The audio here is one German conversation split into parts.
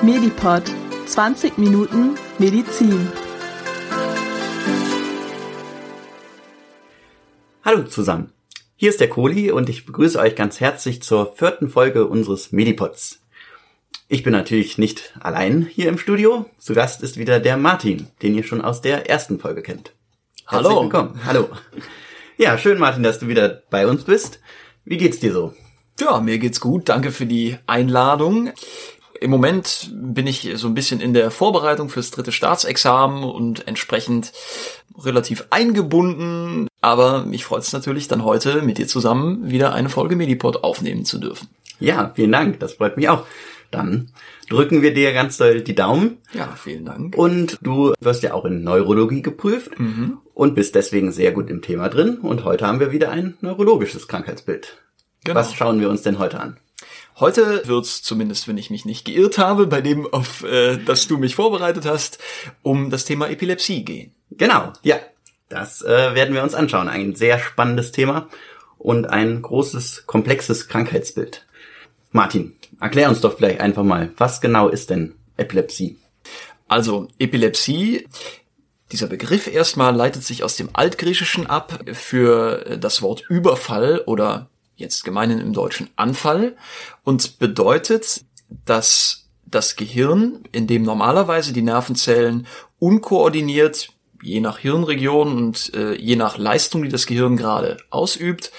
Medipod 20 Minuten Medizin. Hallo zusammen. Hier ist der Kohli und ich begrüße euch ganz herzlich zur vierten Folge unseres Medipods. Ich bin natürlich nicht allein hier im Studio. Zu Gast ist wieder der Martin, den ihr schon aus der ersten Folge kennt. Herzlich Hallo. Willkommen. Hallo. Ja, schön Martin, dass du wieder bei uns bist. Wie geht's dir so? Ja, mir geht's gut. Danke für die Einladung. Im Moment bin ich so ein bisschen in der Vorbereitung fürs dritte Staatsexamen und entsprechend relativ eingebunden. Aber mich freut es natürlich, dann heute mit dir zusammen wieder eine Folge Medipod aufnehmen zu dürfen. Ja, vielen Dank. Das freut mich auch. Dann drücken wir dir ganz doll die Daumen. Ja, vielen Dank. Und du wirst ja auch in Neurologie geprüft und bist deswegen sehr gut im Thema drin. Und heute haben wir wieder ein neurologisches Krankheitsbild. Genau. Was schauen wir uns denn heute an? Heute wird's, zumindest wenn ich mich nicht geirrt habe, bei dem, auf äh, das du mich vorbereitet hast, um das Thema Epilepsie gehen. Genau, ja. Das äh, werden wir uns anschauen. Ein sehr spannendes Thema und ein großes, komplexes Krankheitsbild. Martin, erklär uns doch vielleicht einfach mal, was genau ist denn Epilepsie? Also Epilepsie, dieser Begriff erstmal leitet sich aus dem Altgriechischen ab für das Wort Überfall oder jetzt gemeinen im Deutschen Anfall und bedeutet, dass das Gehirn, in dem normalerweise die Nervenzellen unkoordiniert, je nach Hirnregion und äh, je nach Leistung, die das Gehirn gerade ausübt,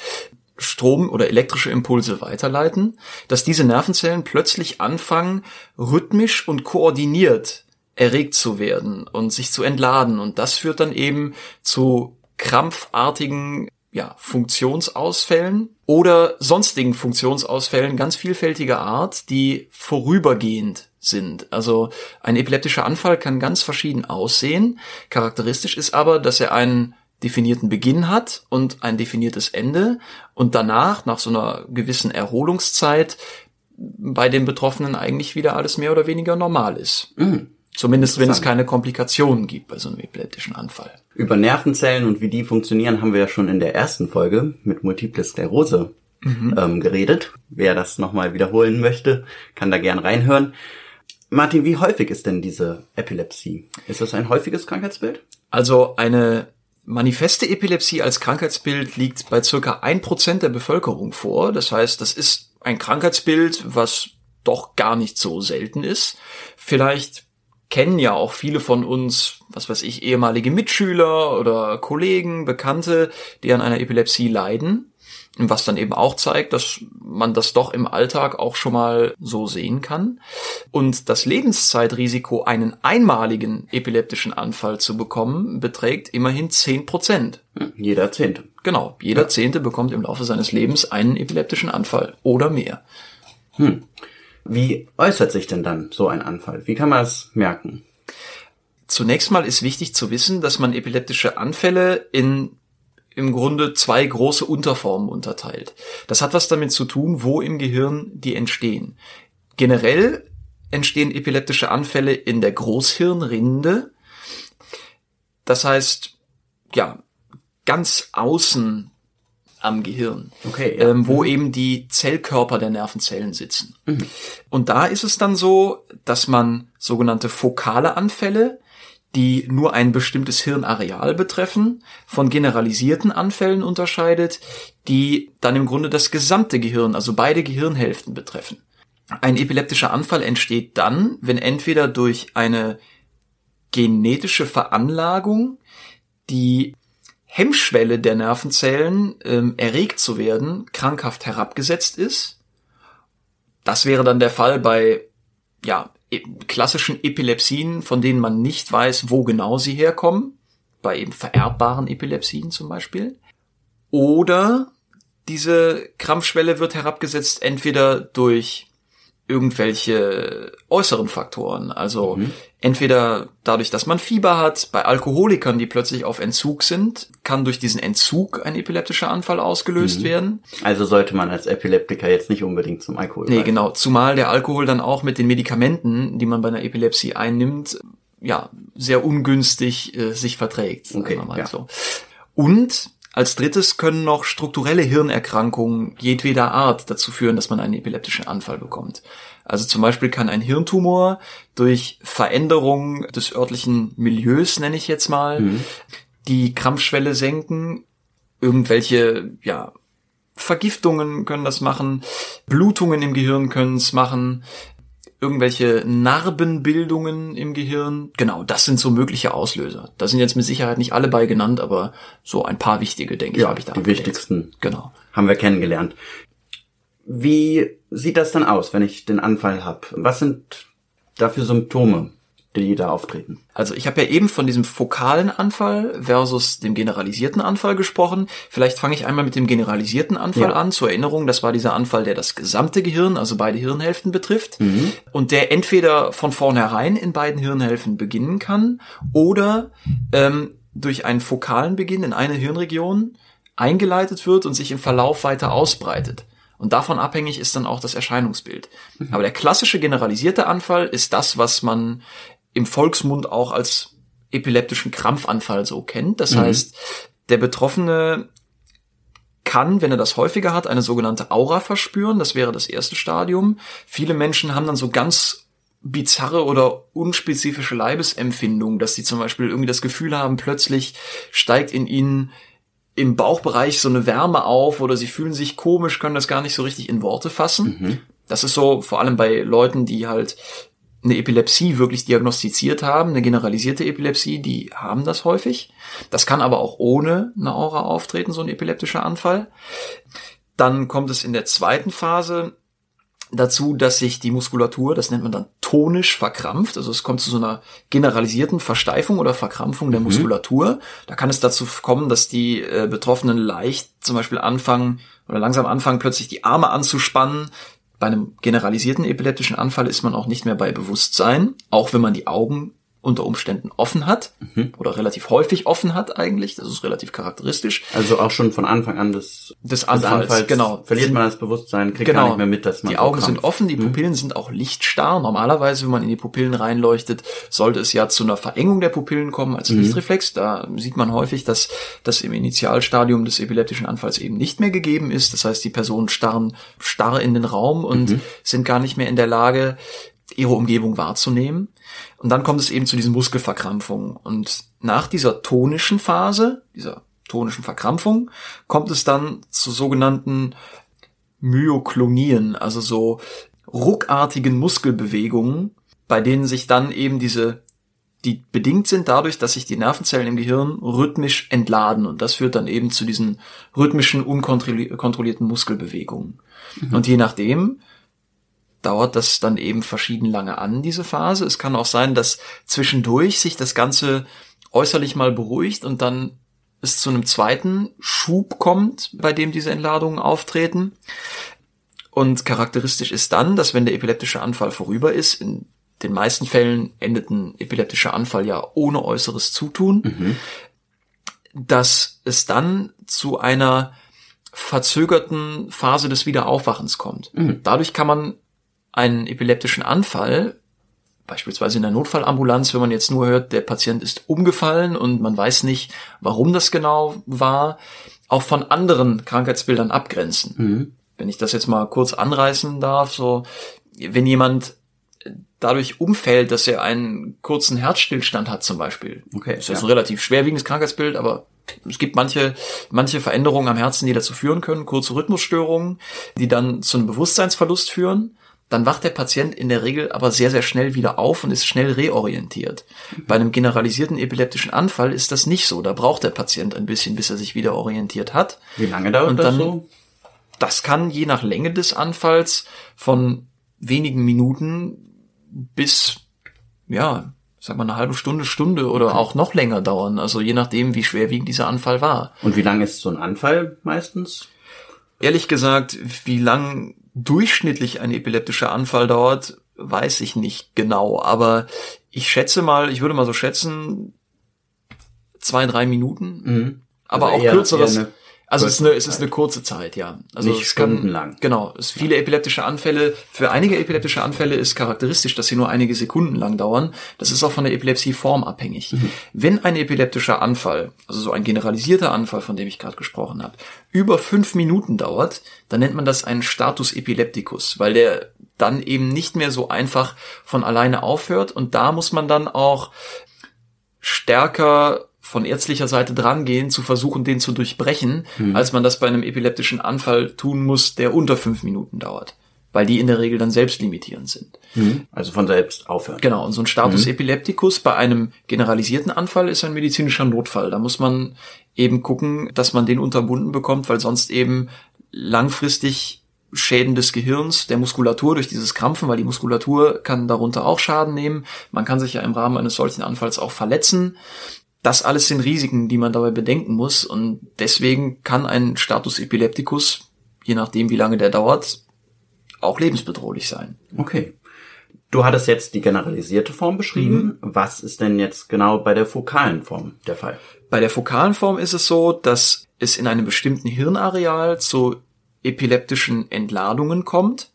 Strom oder elektrische Impulse weiterleiten, dass diese Nervenzellen plötzlich anfangen, rhythmisch und koordiniert erregt zu werden und sich zu entladen. Und das führt dann eben zu krampfartigen ja, Funktionsausfällen oder sonstigen Funktionsausfällen ganz vielfältiger Art, die vorübergehend sind. Also ein epileptischer Anfall kann ganz verschieden aussehen. Charakteristisch ist aber, dass er einen definierten Beginn hat und ein definiertes Ende und danach, nach so einer gewissen Erholungszeit, bei den Betroffenen eigentlich wieder alles mehr oder weniger normal ist. Zumindest wenn es keine Komplikationen gibt bei so einem epileptischen Anfall. Über Nervenzellen und wie die funktionieren, haben wir ja schon in der ersten Folge mit Multiple Sklerose ähm, geredet. Wer das nochmal wiederholen möchte, kann da gern reinhören. Martin, wie häufig ist denn diese Epilepsie? Ist das ein häufiges Krankheitsbild? Also eine manifeste Epilepsie als Krankheitsbild liegt bei circa ein Prozent der Bevölkerung vor. Das heißt, das ist ein Krankheitsbild, was doch gar nicht so selten ist. Vielleicht kennen ja auch viele von uns, was weiß ich, ehemalige Mitschüler oder Kollegen, Bekannte, die an einer Epilepsie leiden. Was dann eben auch zeigt, dass man das doch im Alltag auch schon mal so sehen kann. Und das Lebenszeitrisiko, einen einmaligen epileptischen Anfall zu bekommen, beträgt immerhin 10 Prozent. Hm, Jeder Zehnte. Genau, jeder Zehnte bekommt im Laufe seines Lebens einen epileptischen Anfall oder mehr. Wie äußert sich denn dann so ein Anfall? Wie kann man das merken? Zunächst mal ist wichtig zu wissen, dass man epileptische Anfälle in im Grunde zwei große Unterformen unterteilt. Das hat was damit zu tun, wo im Gehirn die entstehen. Generell entstehen epileptische Anfälle in der Großhirnrinde. Das heißt, ja, ganz außen am Gehirn, Okay, ja. ähm, wo eben die Zellkörper der Nervenzellen sitzen. Und da ist es dann so, dass man sogenannte fokale Anfälle, die nur ein bestimmtes Hirnareal betreffen, von generalisierten Anfällen unterscheidet, die dann im Grunde das gesamte Gehirn, also beide Gehirnhälften betreffen. Ein epileptischer Anfall entsteht dann, wenn entweder durch eine genetische Veranlagung die Hemmschwelle der Nervenzellen, ähm, erregt zu werden, krankhaft herabgesetzt ist. Das wäre dann der Fall bei ja, e- klassischen Epilepsien, von denen man nicht weiß, wo genau sie herkommen, bei eben vererbbaren Epilepsien zum Beispiel. Oder diese Krampfschwelle wird herabgesetzt entweder durch irgendwelche äußeren Faktoren. Also entweder dadurch, dass man Fieber hat, bei Alkoholikern, die plötzlich auf Entzug sind, kann durch diesen Entzug ein epileptischer Anfall ausgelöst werden. Also sollte man als Epileptiker jetzt nicht unbedingt zum Alkohol Nee, greifen. genau. Zumal der Alkohol dann auch mit den Medikamenten, die man bei einer Epilepsie einnimmt, ja, sehr ungünstig äh, sich verträgt. Okay, ja. so. Und Als drittes können noch strukturelle Hirnerkrankungen jedweder Art dazu führen, dass man einen epileptischen Anfall bekommt. Also zum Beispiel kann ein Hirntumor durch Veränderung des örtlichen Milieus, nenne ich jetzt mal, mhm. die Krampfschwelle senken. Irgendwelche, ja, Vergiftungen können das machen, Blutungen im Gehirn können es machen, irgendwelche Narbenbildungen im Gehirn. Genau, das sind so mögliche Auslöser. Da sind jetzt mit Sicherheit nicht alle bei genannt, aber so ein paar wichtige, denke ja, ich, habe ich da. Die wichtigsten. Genau. Haben wir kennengelernt. Wie sieht das dann aus, wenn ich den Anfall habe? Was sind da für Symptome? Die da auftreten. Also ich habe ja eben von diesem fokalen Anfall versus dem generalisierten Anfall gesprochen. Vielleicht fange ich einmal mit dem generalisierten Anfall ja. an. Zur Erinnerung, das war dieser Anfall, der das gesamte Gehirn, also beide Hirnhälften betrifft mhm. und der entweder von vornherein in beiden Hirnhälften beginnen kann oder ähm, durch einen fokalen Beginn in einer Hirnregion eingeleitet wird und sich im Verlauf weiter ausbreitet. Und davon abhängig ist dann auch das Erscheinungsbild. Mhm. Aber der klassische generalisierte Anfall ist das, was man im Volksmund auch als epileptischen Krampfanfall so kennt. Das mhm. heißt, der Betroffene kann, wenn er das häufiger hat, eine sogenannte Aura verspüren. Das wäre das erste Stadium. Viele Menschen haben dann so ganz bizarre oder unspezifische Leibesempfindungen, dass sie zum Beispiel irgendwie das Gefühl haben, plötzlich steigt in ihnen im Bauchbereich so eine Wärme auf oder sie fühlen sich komisch, können das gar nicht so richtig in Worte fassen. Mhm. Das ist so vor allem bei Leuten, die halt eine Epilepsie wirklich diagnostiziert haben, eine generalisierte Epilepsie, die haben das häufig. Das kann aber auch ohne eine Aura auftreten, so ein epileptischer Anfall. Dann kommt es in der zweiten Phase dazu, dass sich die Muskulatur, das nennt man dann tonisch verkrampft. Also es kommt zu so einer generalisierten Versteifung oder Verkrampfung der mhm. Muskulatur. Da kann es dazu kommen, dass die äh, Betroffenen leicht zum Beispiel anfangen oder langsam anfangen, plötzlich die Arme anzuspannen, bei einem generalisierten epileptischen Anfall ist man auch nicht mehr bei Bewusstsein, auch wenn man die Augen unter Umständen offen hat mhm. oder relativ häufig offen hat eigentlich. Das ist relativ charakteristisch. Also auch schon von Anfang an des, des Anfalls, des Anfalls genau. verliert man das Bewusstsein, kriegt genau. gar nicht mehr mit, dass man Die so Augen krampft. sind offen, die mhm. Pupillen mhm. sind auch lichtstarr. Normalerweise, wenn man in die Pupillen reinleuchtet, sollte es ja zu einer Verengung der Pupillen kommen als mhm. Lichtreflex. Da sieht man häufig, dass das im Initialstadium des epileptischen Anfalls eben nicht mehr gegeben ist. Das heißt, die Personen starren starr in den Raum und mhm. sind gar nicht mehr in der Lage, ihre Umgebung wahrzunehmen. Und dann kommt es eben zu diesen Muskelverkrampfungen. Und nach dieser tonischen Phase, dieser tonischen Verkrampfung, kommt es dann zu sogenannten Myoklonien, also so ruckartigen Muskelbewegungen, bei denen sich dann eben diese, die bedingt sind dadurch, dass sich die Nervenzellen im Gehirn rhythmisch entladen. Und das führt dann eben zu diesen rhythmischen, unkontrollierten Muskelbewegungen. Mhm. Und je nachdem, dauert das dann eben verschieden lange an, diese Phase. Es kann auch sein, dass zwischendurch sich das Ganze äußerlich mal beruhigt und dann es zu einem zweiten Schub kommt, bei dem diese Entladungen auftreten. Und charakteristisch ist dann, dass wenn der epileptische Anfall vorüber ist, in den meisten Fällen endet ein epileptischer Anfall ja ohne äußeres Zutun, mhm. dass es dann zu einer verzögerten Phase des Wiederaufwachens kommt. Mhm. Dadurch kann man einen epileptischen Anfall, beispielsweise in der Notfallambulanz, wenn man jetzt nur hört, der Patient ist umgefallen und man weiß nicht, warum das genau war, auch von anderen Krankheitsbildern abgrenzen. Mhm. Wenn ich das jetzt mal kurz anreißen darf, so, wenn jemand dadurch umfällt, dass er einen kurzen Herzstillstand hat zum Beispiel. Okay. Das ist ja. ein relativ schwerwiegendes Krankheitsbild, aber es gibt manche, manche Veränderungen am Herzen, die dazu führen können, kurze Rhythmusstörungen, die dann zu einem Bewusstseinsverlust führen dann wacht der Patient in der Regel aber sehr, sehr schnell wieder auf und ist schnell reorientiert. Bei einem generalisierten epileptischen Anfall ist das nicht so. Da braucht der Patient ein bisschen, bis er sich wieder orientiert hat. Wie lange dauert und das dann, so? Das kann je nach Länge des Anfalls von wenigen Minuten bis, ja, sag mal eine halbe Stunde, Stunde oder auch noch länger dauern. Also je nachdem, wie schwerwiegend dieser Anfall war. Und wie lang ist so ein Anfall meistens? Ehrlich gesagt, wie lang durchschnittlich ein epileptischer Anfall dauert, weiß ich nicht genau, aber ich schätze mal, ich würde mal so schätzen, zwei, drei Minuten. Mhm. Also aber auch eher, kürzeres, eher Also es ist, eine, es ist eine kurze Zeit, ja. Also Nicht es kann, stundenlang. Genau. Es viele epileptische Anfälle, für einige epileptische Anfälle ist charakteristisch, dass sie nur einige Sekunden lang dauern. Das ist auch von der Epilepsieform abhängig. Mhm. Wenn ein epileptischer Anfall, also so ein generalisierter Anfall, von dem ich gerade gesprochen habe, über fünf Minuten dauert, dann nennt man das einen Status epilepticus, weil der dann eben nicht mehr so einfach von alleine aufhört und da muss man dann auch stärker von ärztlicher Seite drangehen, zu versuchen, den zu durchbrechen, als man das bei einem epileptischen Anfall tun muss, der unter fünf Minuten dauert. Weil die in der Regel dann selbstlimitierend sind. Also von selbst aufhören. Genau, und so ein Status epilepticus bei einem generalisierten Anfall ist ein medizinischer Notfall. Da muss man eben gucken, dass man den unterbunden bekommt, weil sonst eben langfristig Schäden des Gehirns, der Muskulatur durch dieses Krampfen, weil die Muskulatur kann darunter auch Schaden nehmen. Man kann sich ja im Rahmen eines solchen Anfalls auch verletzen. Das alles sind Risiken, die man dabei bedenken muss und deswegen kann ein Status epilepticus, je nachdem wie lange der dauert, auch lebensbedrohlich sein. Okay. Du hattest jetzt die generalisierte Form beschrieben. Was ist denn jetzt genau bei der fokalen Form der Fall? Bei der fokalen Form ist es so, dass es in einem bestimmten Hirnareal zu epileptischen Entladungen kommt.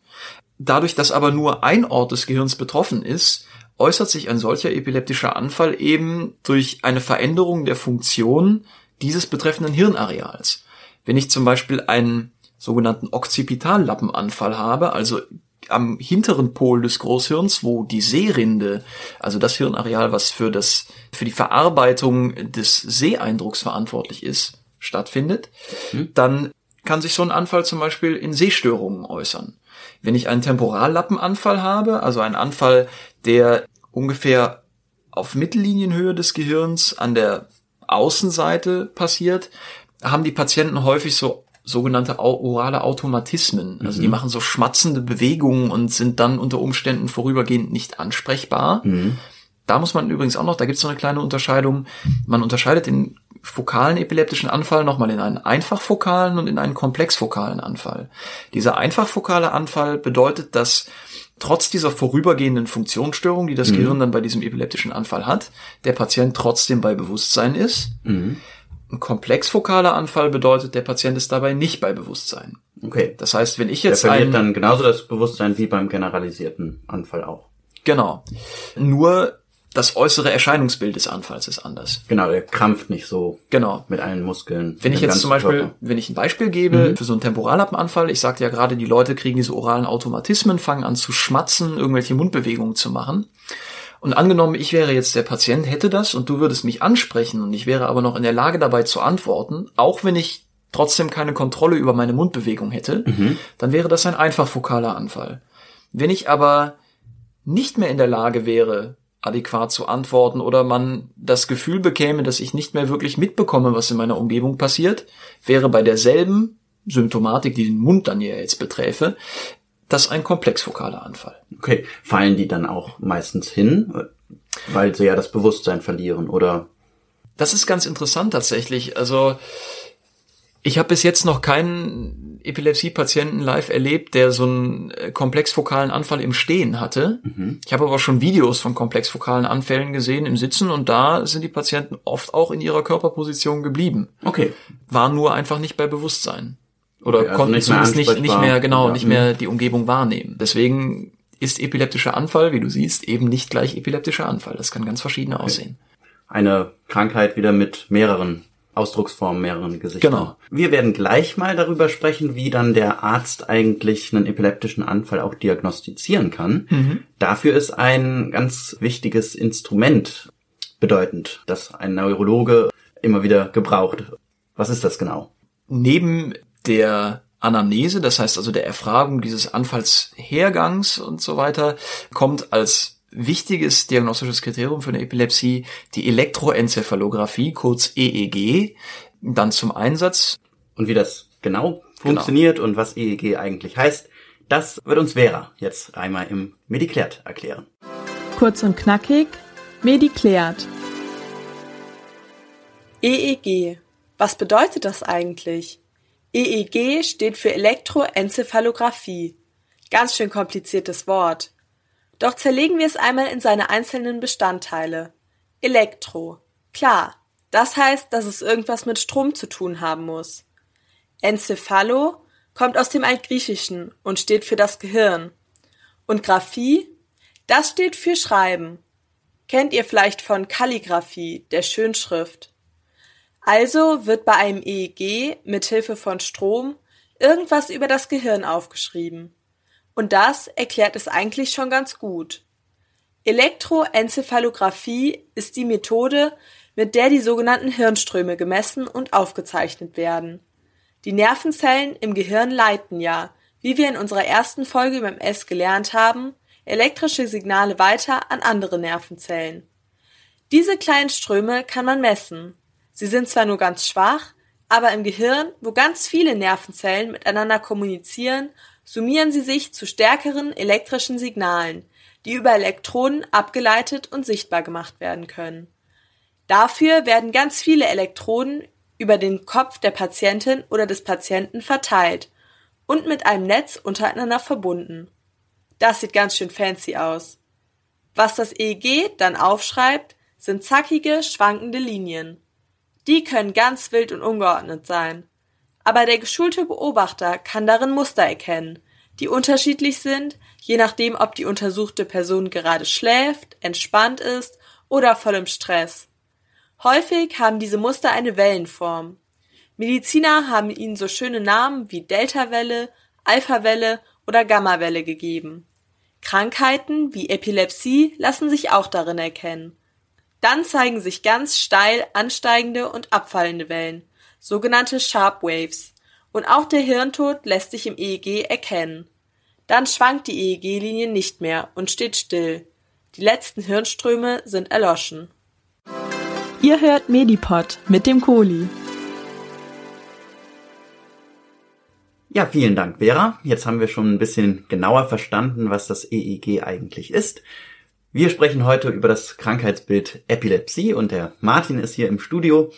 Dadurch, dass aber nur ein Ort des Gehirns betroffen ist, äußert sich ein solcher epileptischer Anfall eben durch eine Veränderung der Funktion dieses betreffenden Hirnareals. Wenn ich zum Beispiel einen sogenannten Occipitallappenanfall habe, also am hinteren Pol des Großhirns, wo die Sehrinde, also das Hirnareal, was für das, für die Verarbeitung des Seeeindrucks verantwortlich ist, stattfindet, dann kann sich so ein Anfall zum Beispiel in Sehstörungen äußern. Wenn ich einen Temporallappenanfall habe, also einen Anfall, der ungefähr auf Mittellinienhöhe des Gehirns an der Außenseite passiert, haben die Patienten häufig so sogenannte orale Automatismen. Also die machen so schmatzende Bewegungen und sind dann unter Umständen vorübergehend nicht ansprechbar. Da muss man übrigens auch noch, da gibt es so eine kleine Unterscheidung. Man unterscheidet den fokalen epileptischen Anfall nochmal in einen einfachfokalen und in einen komplexfokalen Anfall. Dieser einfachfokale Anfall bedeutet, dass trotz dieser vorübergehenden Funktionsstörung, die das Gehirn dann bei diesem epileptischen Anfall hat, der Patient trotzdem bei Bewusstsein ist. Ein komplexfokaler Anfall bedeutet, der Patient ist dabei nicht bei Bewusstsein. Okay. Das heißt, wenn ich Der jetzt verliert einen, dann genauso das Bewusstsein wie beim generalisierten Anfall auch. genau, nur das äußere Erscheinungsbild des Anfalls ist anders. Genau, der krampft nicht so Genau. mit allen Muskeln. Wenn ich jetzt zum Beispiel, Körper. wenn ich ein Beispiel gebe für so einen Temporallappenanfall, ich sagte ja gerade, die Leute kriegen diese oralen Automatismen, fangen an zu schmatzen, irgendwelche Mundbewegungen zu machen. Und angenommen, ich wäre jetzt der Patient, hätte das und du würdest mich ansprechen und ich wäre aber noch in der Lage dabei zu antworten, auch wenn ich trotzdem keine Kontrolle über meine Mundbewegung hätte, dann wäre das ein einfach fokaler Anfall. Wenn ich aber nicht mehr in der Lage wäre, adäquat zu antworten oder man das Gefühl bekäme, dass ich nicht mehr wirklich mitbekomme, was in meiner Umgebung passiert, wäre bei derselben Symptomatik, die den Mund dann ja jetzt beträfe, das ein komplexfokaler Anfall. Okay, fallen die dann auch meistens hin, weil sie ja das Bewusstsein verlieren oder Das ist ganz interessant tatsächlich. Also ich habe bis jetzt noch keinen Epilepsie-Patienten live erlebt, der so einen äh, komplexfokalen Anfall im Stehen hatte. Ich habe aber schon Videos von komplexfokalen Anfällen gesehen im Sitzen und da sind die Patienten oft auch in ihrer Körperposition geblieben. okay, Waren nur einfach nicht bei Bewusstsein. Oder Okay, also konnten nicht zumindest nicht, nicht mehr, genau, Ja, nicht mhm. mehr die Umgebung wahrnehmen. Deswegen ist epileptischer Anfall, wie du siehst, eben nicht gleich epileptischer Anfall. Das kann ganz verschieden aussehen. eine Krankheit wieder mit mehreren Ausdrucksformen, mehreren Gesichtern. Genau. Wir werden gleich mal darüber sprechen, wie dann der Arzt eigentlich einen epileptischen Anfall auch diagnostizieren kann. Mhm. Dafür ist ein ganz wichtiges Instrument bedeutend, das ein Neurologe immer wieder gebraucht. Was ist das genau? neben der Anamnese, das heißt also der Erfragung dieses Anfallshergangs und so weiter, kommt als wichtiges diagnostisches Kriterium für eine Epilepsie die Elektroenzephalographie, kurz EEG, dann zum Einsatz. Und wie das genau funktioniert und was EEG eigentlich heißt, das wird uns Vera jetzt einmal im Mediklärt erklären. Kurz und knackig, Mediklärt. EEG. E Was bedeutet das eigentlich? EEG steht für Elektroenzephalographie. Ganz schön kompliziertes Wort. Doch zerlegen wir es einmal in seine einzelnen Bestandteile. Elektro. Klar, das heißt, dass es irgendwas mit Strom zu tun haben muss. Encephalo kommt aus dem Altgriechischen und steht für das Gehirn. Und Graphie, das steht für Schreiben. Kennt ihr vielleicht von Kalligraphie, der Schönschrift. Also wird bei einem EEG mit Hilfe von Strom irgendwas über das Gehirn aufgeschrieben. Und das erklärt es eigentlich schon ganz gut. Elektroenzephalographie ist die Methode, mit der die sogenannten Hirnströme gemessen und aufgezeichnet werden. Die Nervenzellen im Gehirn leiten ja, wie wir in unserer ersten Folge beim S gelernt haben, elektrische Signale weiter an andere Nervenzellen. Diese kleinen Ströme kann man messen. Sie sind zwar nur ganz schwach, aber im Gehirn, wo ganz viele Nervenzellen miteinander kommunizieren, summieren sie sich zu stärkeren elektrischen Signalen, die über Elektroden abgeleitet und sichtbar gemacht werden können. Dafür werden ganz viele Elektroden über den Kopf der Patientin oder des Patienten verteilt und mit einem Netz untereinander verbunden. Das sieht ganz schön fancy aus. Was das EEG dann aufschreibt, sind zackige, schwankende Linien. Die können ganz wild und ungeordnet sein. Aber der geschulte Beobachter kann darin Muster erkennen, die unterschiedlich sind, je nachdem, ob die untersuchte Person gerade schläft, entspannt ist oder voll im Stress. Häufig haben diese Muster eine Wellenform. Mediziner haben ihnen so schöne Namen wie Deltawelle, Alphawelle oder Gammawelle gegeben. Krankheiten wie Epilepsie lassen sich auch darin erkennen. Dann zeigen sich ganz steil ansteigende und abfallende Wellen, sogenannte Sharp Waves. Und auch der Hirntod lässt sich im EEG erkennen. Dann schwankt die EEG-Linie nicht mehr und steht still. Die letzten Hirnströme sind erloschen. Ihr hört Medipod mit dem Kohli. Ja, vielen Dank, Vera. Jetzt haben wir schon ein bisschen genauer verstanden, was das EEG eigentlich ist. Wir sprechen heute über das Krankheitsbild Epilepsie und der Martin ist hier im Studio.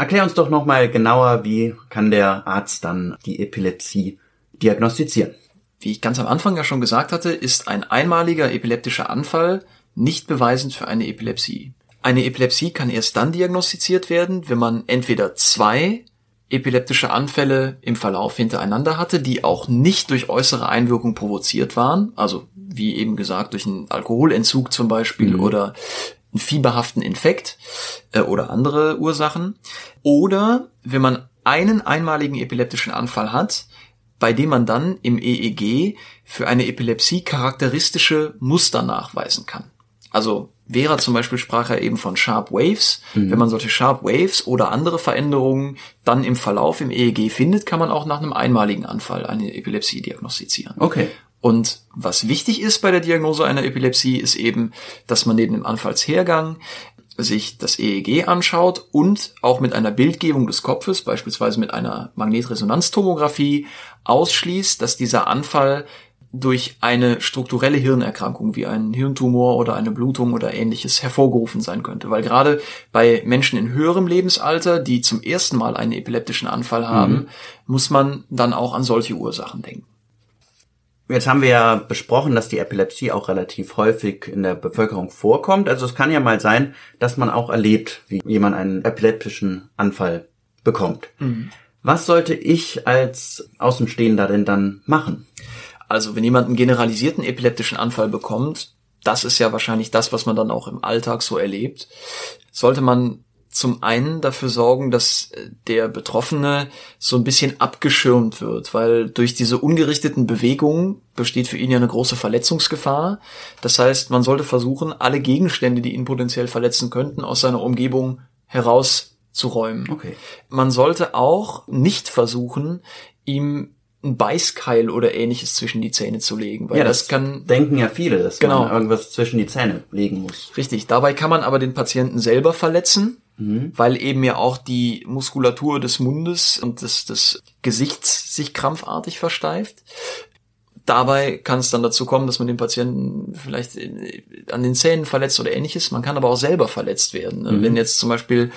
Erklär uns doch nochmal genauer, wie kann der Arzt dann die Epilepsie diagnostizieren? Wie ich ganz am Anfang ja schon gesagt hatte, ist ein einmaliger epileptischer Anfall nicht beweisend für eine Epilepsie. Eine Epilepsie kann erst dann diagnostiziert werden, wenn man entweder zwei epileptische Anfälle im Verlauf hintereinander hatte, die auch nicht durch äußere Einwirkung provoziert waren, also wie eben gesagt durch einen Alkoholentzug zum Beispiel mhm. oder einen fieberhaften Infekt äh, oder andere Ursachen, oder wenn man einen einmaligen epileptischen Anfall hat, bei dem man dann im EEG für eine Epilepsie charakteristische Muster nachweisen kann. Also Vera zum Beispiel sprach ja eben von Sharp Waves. Mhm. Wenn man solche Sharp Waves oder andere Veränderungen dann im Verlauf im EEG findet, kann man auch nach einem einmaligen Anfall eine Epilepsie diagnostizieren. Okay. Und was wichtig ist bei der Diagnose einer Epilepsie, ist eben, dass man neben dem Anfallshergang sich das EEG anschaut und auch mit einer Bildgebung des Kopfes, beispielsweise mit einer Magnetresonanztomographie, ausschließt, dass dieser Anfall durch eine strukturelle Hirnerkrankung wie einen Hirntumor oder eine Blutung oder ähnliches hervorgerufen sein könnte. Weil gerade bei Menschen in höherem Lebensalter, die zum ersten Mal einen epileptischen Anfall haben, mhm. muss man dann auch an solche Ursachen denken. Jetzt haben wir ja besprochen, dass die Epilepsie auch relativ häufig in der Bevölkerung vorkommt. Also es kann ja mal sein, dass man auch erlebt, wie jemand einen epileptischen Anfall bekommt. Mhm. Was sollte ich als Außenstehender denn dann machen? Also wenn jemand einen generalisierten epileptischen Anfall bekommt, das ist ja wahrscheinlich das, was man dann auch im Alltag so erlebt, sollte man zum einen dafür sorgen, dass äh, der Betroffene so ein bisschen abgeschirmt wird, weil durch diese ungerichteten Bewegungen besteht für ihn ja eine große Verletzungsgefahr. Das heißt, man sollte versuchen, alle Gegenstände, die ihn potenziell verletzen könnten, aus seiner Umgebung herauszuräumen. Okay. Man sollte auch nicht versuchen, ihm ein Beißkeil oder ähnliches zwischen die Zähne zu legen. Weil ja, das, das kann denken ja viele, dass genau. man irgendwas zwischen die Zähne legen muss. Richtig. Dabei kann man aber den Patienten selber verletzen, mhm. weil eben ja auch die Muskulatur des Mundes und des, des Gesichts sich krampfartig versteift. Dabei kann es dann dazu kommen, dass man den Patienten vielleicht an den Zähnen verletzt oder ähnliches. Man kann aber auch selber verletzt werden. Mhm. Wenn jetzt zum Beispiel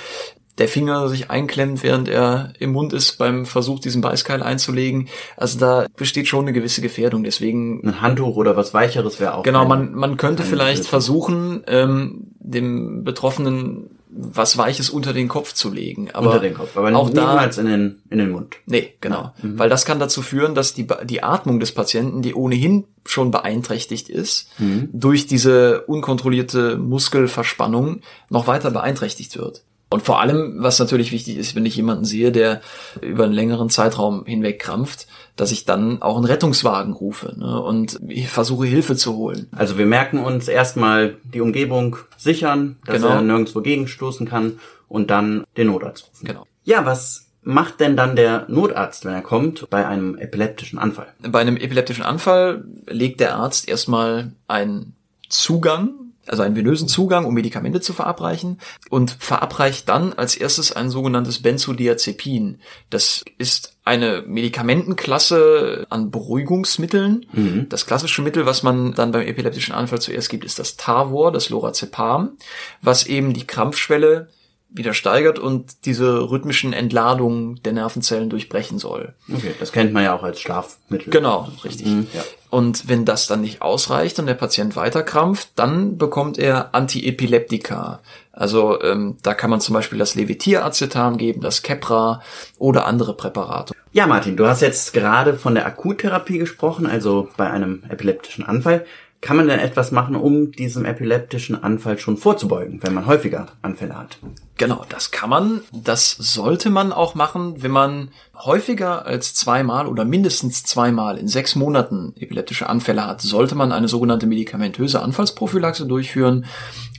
der Finger sich einklemmt, während er im Mund ist beim Versuch, diesen Beißkeil einzulegen. Also da besteht schon eine gewisse Gefährdung. Deswegen ein Handtuch oder was weicheres wäre auch. Genau, man man könnte vielleicht versuchen, ähm, dem Betroffenen was Weiches unter den Kopf zu legen. Aber Unter den Kopf, aber auch da, niemals in den, in den Mund. Nee, genau. Weil das kann dazu führen, dass die, die Atmung des Patienten, die ohnehin schon beeinträchtigt ist, durch diese unkontrollierte Muskelverspannung noch weiter beeinträchtigt wird. Und vor allem, was natürlich wichtig ist, wenn ich jemanden sehe, der über einen längeren Zeitraum hinweg krampft, dass ich dann auch einen Rettungswagen rufe ne, und ich versuche Hilfe zu holen. Also wir merken uns erstmal die Umgebung sichern, dass Genau. er nirgendwo gegenstoßen kann und dann den Notarzt rufen. Genau. Ja, was macht denn dann der Notarzt, wenn er kommt, bei einem epileptischen Anfall? Bei einem epileptischen Anfall legt der Arzt erstmal einen Zugang, also einen venösen Zugang, um Medikamente zu verabreichen und verabreicht dann als erstes ein sogenanntes Benzodiazepin. Das ist eine Medikamentenklasse an Beruhigungsmitteln. Das klassische Mittel, was man dann beim epileptischen Anfall zuerst gibt, ist das Tavor, das Lorazepam, was eben die Krampfschwelle wieder steigert und diese rhythmischen Entladungen der Nervenzellen durchbrechen soll. Okay, das kennt man ja auch als Schlafmittel. Genau, richtig. Mhm, ja. Und wenn das dann nicht ausreicht und der Patient weiterkrampft, dann bekommt er Antiepileptika. Also ähm, da kann man zum Beispiel das Levitiracetam geben, das Keppra oder andere Präparate. Ja, Martin, du hast jetzt gerade von der Akuttherapie gesprochen, also bei einem epileptischen Anfall. Kann man denn etwas machen, um diesem epileptischen Anfall schon vorzubeugen, wenn man häufiger Anfälle hat? Genau, das kann man. Das sollte man auch machen, wenn man häufiger als zweimal oder mindestens zweimal in sechs Monaten epileptische Anfälle hat, sollte man eine sogenannte medikamentöse Anfallsprophylaxe durchführen.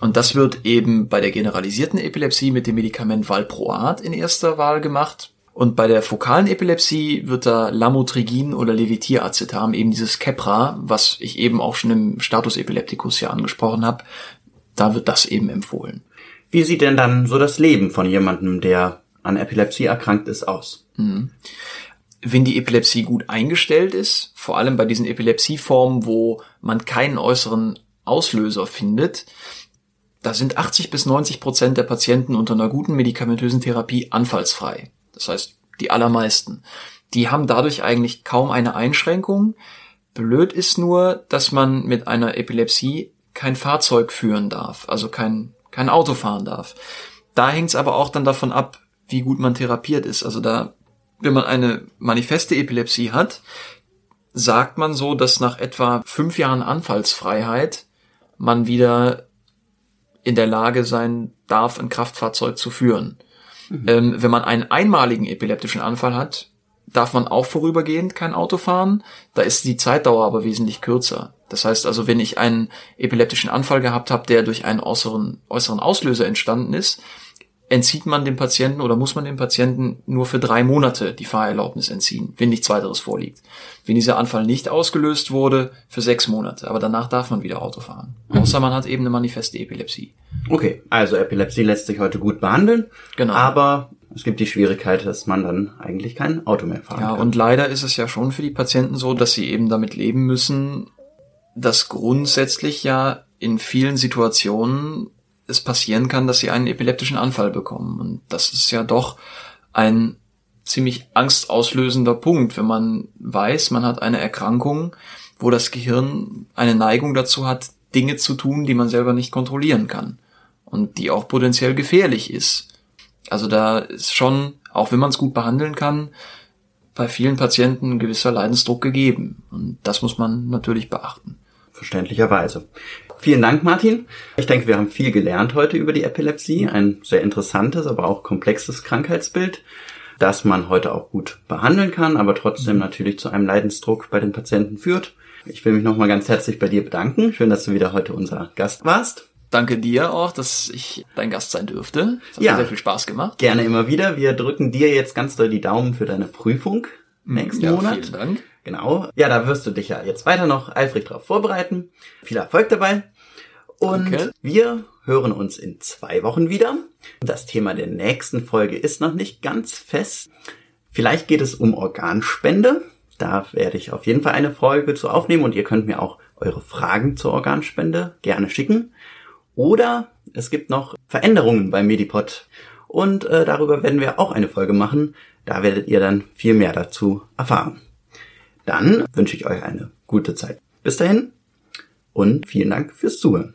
Und das wird eben bei der generalisierten Epilepsie mit dem Medikament Valproat in erster Wahl gemacht. Und bei der fokalen Epilepsie wird da Lamotrigin oder Levitiracetam, eben dieses Keppra, was ich eben auch schon im Status Epilepticus ja angesprochen habe, da wird das eben empfohlen. Wie sieht denn dann so das Leben von jemandem, der an Epilepsie erkrankt ist, aus? wenn die Epilepsie gut eingestellt ist, vor allem bei diesen Epilepsieformen, wo man keinen äußeren Auslöser findet, da sind 80 bis 90 Prozent der Patienten unter einer guten medikamentösen Therapie anfallsfrei. Das heißt, die allermeisten. Die haben dadurch eigentlich kaum eine Einschränkung. Blöd ist nur, dass man mit einer Epilepsie kein Fahrzeug führen darf, also kein, kein Auto fahren darf. Da hängt es aber auch dann davon ab, wie gut man therapiert ist. Also da wenn man eine manifeste Epilepsie hat, sagt man so, dass nach etwa fünf Jahren Anfallsfreiheit man wieder in der Lage sein darf, ein Kraftfahrzeug zu führen. Ähm, wenn man einen einmaligen epileptischen Anfall hat, darf man auch vorübergehend kein Auto fahren. Da ist die Zeitdauer aber wesentlich kürzer. Das heißt also, wenn ich einen epileptischen Anfall gehabt habe, der durch einen äußeren, äußeren Auslöser entstanden ist, entzieht man dem Patienten oder muss man dem Patienten nur für drei Monate die Fahrerlaubnis entziehen, wenn nichts weiteres vorliegt. Wenn dieser Anfall nicht ausgelöst wurde, für sechs Monate. Aber danach darf man wieder Auto fahren. Außer man hat eben eine manifeste Epilepsie. Okay, also Epilepsie lässt sich heute gut behandeln, Genau. aber es gibt die Schwierigkeit, dass man dann eigentlich kein Auto mehr fahren Ja, kann. und leider ist es ja schon für die Patienten so, dass sie eben damit leben müssen, dass grundsätzlich ja in vielen Situationen es passieren kann, dass sie einen epileptischen Anfall bekommen. Und das ist ja doch ein ziemlich angstauslösender Punkt, wenn man weiß, man hat eine Erkrankung, wo das Gehirn eine Neigung dazu hat, Dinge zu tun, die man selber nicht kontrollieren kann und die auch potenziell gefährlich ist. Also da ist schon, auch wenn man es gut behandeln kann, bei vielen Patienten ein gewisser Leidensdruck gegeben. Und das muss man natürlich beachten. Verständlicherweise. Vielen Dank, Martin. Ich denke, wir haben viel gelernt heute über die Epilepsie. Ein sehr interessantes, aber auch komplexes Krankheitsbild, das man heute auch gut behandeln kann, aber trotzdem natürlich zu einem Leidensdruck bei den Patienten führt. Ich will mich nochmal ganz herzlich bei dir bedanken. Schön, dass du wieder heute unser Gast warst. Danke dir auch, dass ich dein Gast sein dürfte. Es hat Ja. mir sehr viel Spaß gemacht. Gerne immer wieder. Wir drücken dir jetzt ganz doll die Daumen für deine Prüfung nächsten Ja, Monat. vielen Dank. Genau. Ja, da wirst du dich ja jetzt weiter noch eifrig drauf vorbereiten. Viel Erfolg dabei. Und Danke. wir hören uns in zwei Wochen wieder. Das Thema der nächsten Folge ist noch nicht ganz fest. Vielleicht geht es um Organspende. Da werde ich auf jeden Fall eine Folge zu aufnehmen und ihr könnt mir auch eure Fragen zur Organspende gerne schicken. Oder es gibt noch Veränderungen beim Medipod und äh, darüber werden wir auch eine Folge machen. Da werdet ihr dann viel mehr dazu erfahren. Dann wünsche ich euch eine gute Zeit. Bis dahin und vielen Dank fürs Zuhören.